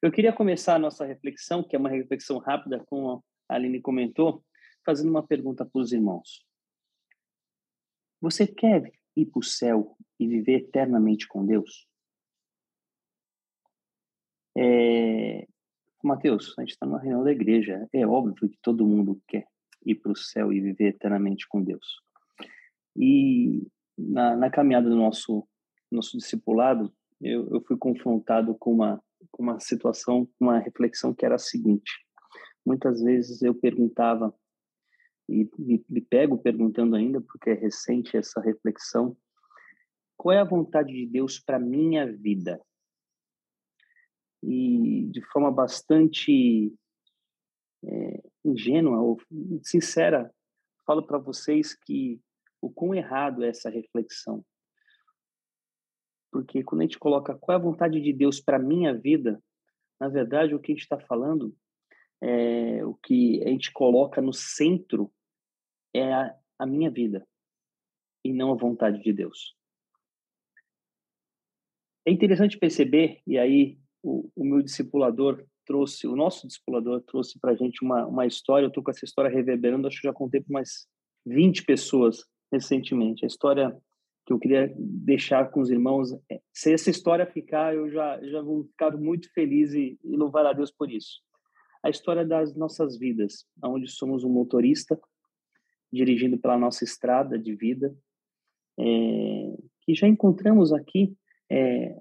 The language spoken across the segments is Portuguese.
Eu queria começar a nossa reflexão, que é uma reflexão rápida, como a Aline comentou, fazendo uma pergunta para os irmãos. Você quer ir para o céu e viver eternamente com Deus? É... Mateus, a gente está numa reunião da igreja. É óbvio que todo mundo quer ir para o céu e viver eternamente com Deus. E na, na caminhada do nosso nosso discipulado, eu, eu fui confrontado com uma com uma situação, uma reflexão que era a seguinte: muitas vezes eu perguntava e me, me pego perguntando ainda porque é recente essa reflexão, qual é a vontade de Deus para minha vida? E de forma bastante é, ingênua ou sincera, falo para vocês que o quão errado é essa reflexão. Porque quando a gente coloca qual é a vontade de Deus para minha vida, na verdade o que a gente está falando é o que a gente coloca no centro é a, a minha vida e não a vontade de Deus. É interessante perceber, e aí o, o meu discipulador trouxe, o nosso discipulador trouxe para a gente uma, uma história, eu estou com essa história reverberando, acho que já contei para umas 20 pessoas recentemente. A história que eu queria deixar com os irmãos, é, se essa história ficar, eu já, já vou ficar muito feliz e, e louvar a Deus por isso. A história das nossas vidas, onde somos um motorista dirigindo pela nossa estrada de vida, é, que já encontramos aqui é,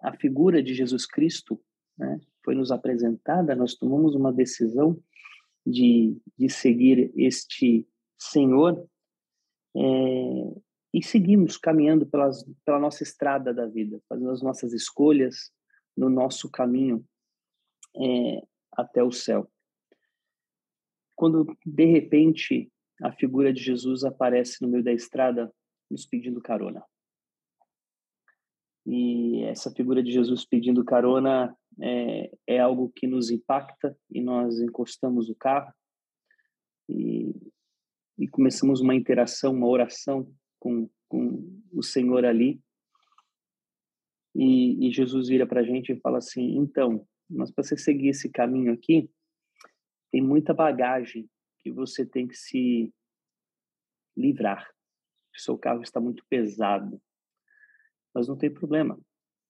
a figura de Jesus Cristo, né? foi nos apresentada, nós tomamos uma decisão de, de seguir este Senhor é, e seguimos caminhando pelas, pela nossa estrada da vida, fazendo as nossas escolhas no nosso caminho é, até o céu. Quando, de repente, a figura de Jesus aparece no meio da estrada nos pedindo carona. E essa figura de Jesus pedindo carona é, é algo que nos impacta e nós encostamos o carro e, e começamos uma interação, uma oração com, com o Senhor ali. E, e Jesus vira para a gente e fala assim: então, mas para você seguir esse caminho aqui, tem muita bagagem que você tem que se livrar. O seu carro está muito pesado. Mas não tem problema.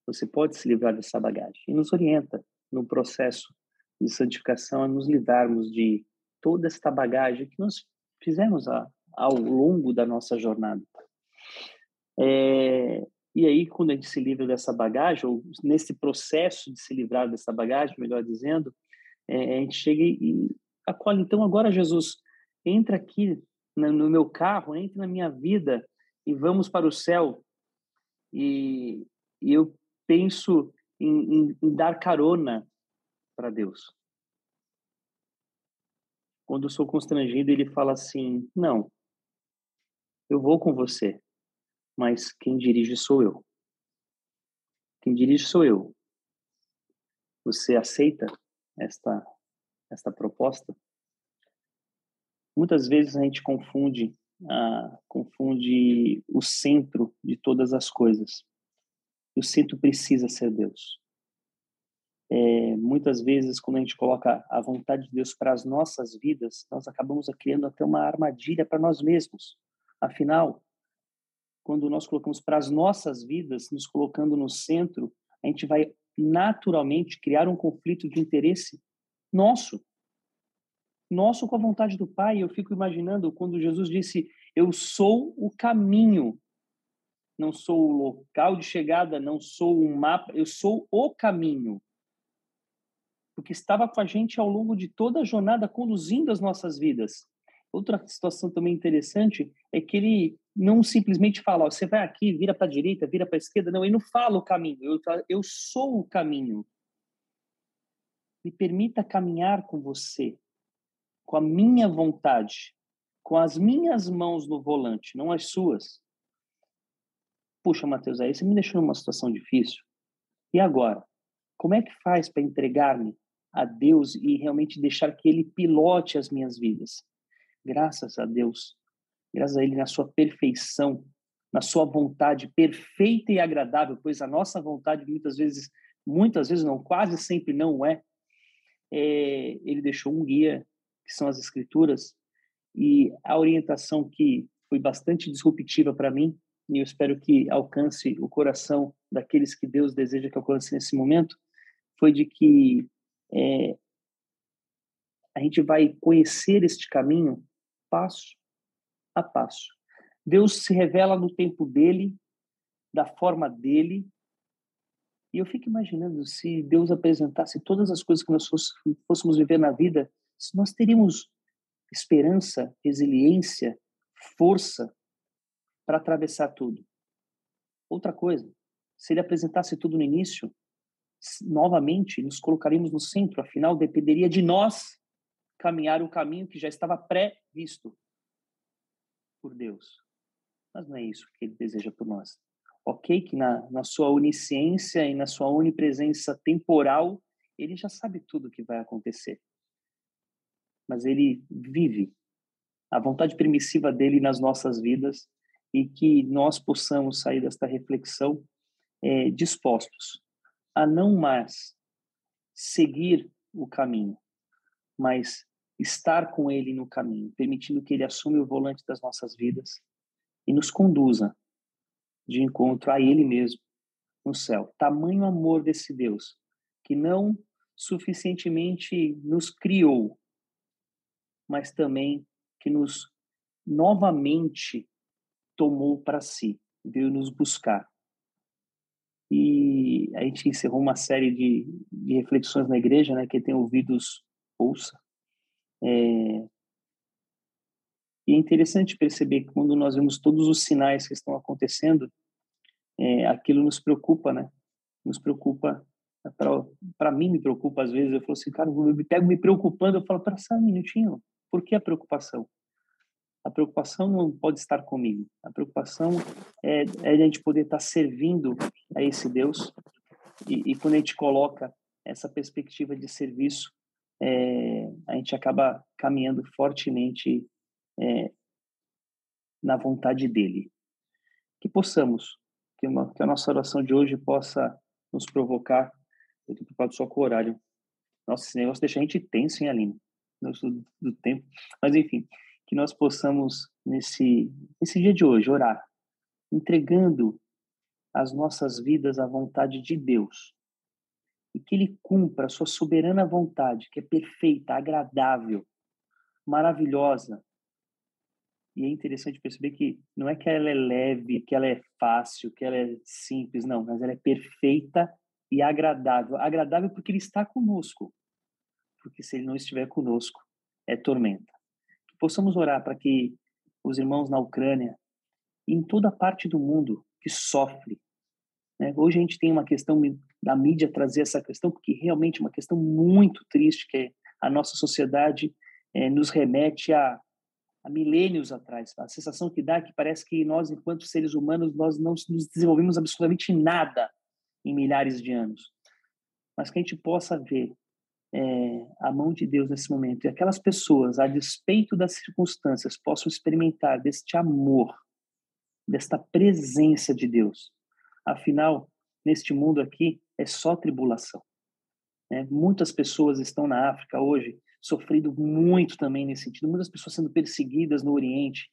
Você pode se livrar dessa bagagem. E nos orienta no processo de santificação a nos livrarmos de toda esta bagagem que nós fizemos a, ao longo da nossa jornada. É, e aí, quando a gente se livra dessa bagagem, ou nesse processo de se livrar dessa bagagem, melhor dizendo, é, a gente chega e acolhe. Então, agora, Jesus, entra aqui no meu carro, entra na minha vida e vamos para o céu. E, e eu penso em, em, em dar carona para Deus. Quando eu sou constrangido, ele fala assim: Não, eu vou com você, mas quem dirige sou eu. Quem dirige sou eu. Você aceita esta esta proposta? Muitas vezes a gente confunde ah, confunde o centro de todas as coisas. o centro precisa ser Deus. É, muitas vezes, quando a gente coloca a vontade de Deus para as nossas vidas, nós acabamos criando até uma armadilha para nós mesmos. Afinal, quando nós colocamos para as nossas vidas, nos colocando no centro, a gente vai naturalmente criar um conflito de interesse nosso. Nosso com a vontade do Pai. Eu fico imaginando quando Jesus disse: Eu sou o caminho. Não sou o local de chegada, não sou um mapa, eu sou o caminho. Porque estava com a gente ao longo de toda a jornada, conduzindo as nossas vidas. Outra situação também interessante é que ele não simplesmente fala, ó, você vai aqui, vira para a direita, vira para a esquerda. Não, ele não fala o caminho. Eu, eu sou o caminho. Me permita caminhar com você, com a minha vontade, com as minhas mãos no volante, não as suas. Puxa, Mateus, aí você me deixou numa situação difícil. E agora? Como é que faz para entregar-me a Deus e realmente deixar que Ele pilote as minhas vidas? Graças a Deus, graças a Ele na sua perfeição, na sua vontade perfeita e agradável, pois a nossa vontade muitas vezes muitas vezes não, quase sempre não é, é ele deixou um guia, que são as escrituras, e a orientação que foi bastante disruptiva para mim, e eu espero que alcance o coração daqueles que Deus deseja que alcance nesse momento, foi de que é, a gente vai conhecer este caminho passo a passo. Deus se revela no tempo dele, da forma dele. E eu fico imaginando se Deus apresentasse todas as coisas que nós fôssemos viver na vida, se nós teríamos esperança, resiliência, força para atravessar tudo. Outra coisa, se ele apresentasse tudo no início, novamente nos colocaríamos no centro, afinal dependeria de nós caminhar o caminho que já estava pré-visto por Deus. Mas não é isso que ele deseja por nós. Ok, que na, na sua onisciência e na sua onipresença temporal, ele já sabe tudo o que vai acontecer. Mas ele vive a vontade permissiva dele nas nossas vidas e que nós possamos sair desta reflexão é, dispostos a não mais seguir o caminho, mas estar com Ele no caminho, permitindo que Ele assuma o volante das nossas vidas e nos conduza de encontro a Ele mesmo no céu. Tamanho amor desse Deus que não suficientemente nos criou, mas também que nos novamente tomou para si, veio nos buscar. E a gente encerrou uma série de, de reflexões na igreja, né? Quem tem ouvidos, ouça. É... E é interessante perceber que quando nós vemos todos os sinais que estão acontecendo, é, aquilo nos preocupa, né? Nos preocupa, para mim me preocupa às vezes. Eu falo assim, cara, eu me pego me preocupando, eu falo, para só um minutinho, por que a preocupação? A preocupação não pode estar comigo. A preocupação é, é a gente poder estar servindo a esse Deus. E, e quando a gente coloca essa perspectiva de serviço, é, a gente acaba caminhando fortemente é, na vontade dele. Que possamos, que, uma, que, a nossa oração de hoje possa nos provocar. Eu estou preocupado só com o horário. Nossa, esse negócio deixa a gente tenso, hein, Aline? Do, do tempo. Mas, enfim, que nós possamos, nesse, nesse dia de hoje, orar, entregando as nossas vidas à vontade de Deus e que ele cumpra a sua soberana vontade, que é perfeita, agradável, maravilhosa. E é interessante perceber que não é que ela é leve, que ela é fácil, que ela é simples, não, mas ela é perfeita e agradável. Agradável porque ele está conosco. Porque se ele não estiver conosco, é tormenta. Que possamos orar para que os irmãos na Ucrânia e em toda parte do mundo que sofre né? Hoje a gente tem uma questão da mídia trazer essa questão, porque realmente é uma questão muito triste, que a nossa sociedade é, nos remete a, a milênios atrás. A sensação que dá é que parece que nós, enquanto seres humanos, nós não nos desenvolvemos absolutamente nada em milhares de anos. Mas que a gente possa ver é, a mão de Deus nesse momento e aquelas pessoas, a despeito das circunstâncias, possam experimentar deste amor, desta presença de Deus Afinal, neste mundo aqui é só tribulação. Né? Muitas pessoas estão na África hoje sofrendo muito também nesse sentido. Muitas pessoas sendo perseguidas no Oriente.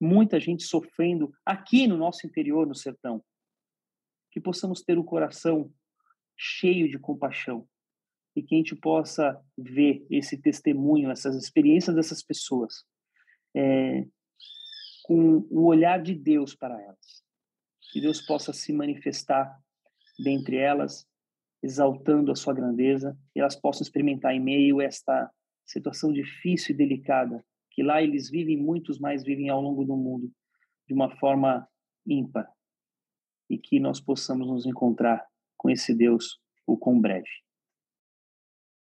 Muita gente sofrendo aqui no nosso interior, no sertão. Que possamos ter o coração cheio de compaixão e que a gente possa ver esse testemunho, essas experiências dessas pessoas é, com o olhar de Deus para elas que Deus possa se manifestar dentre elas, exaltando a sua grandeza, e elas possam experimentar em meio a esta situação difícil e delicada, que lá eles vivem, muitos mais vivem ao longo do mundo, de uma forma ímpar, e que nós possamos nos encontrar com esse Deus o com breve.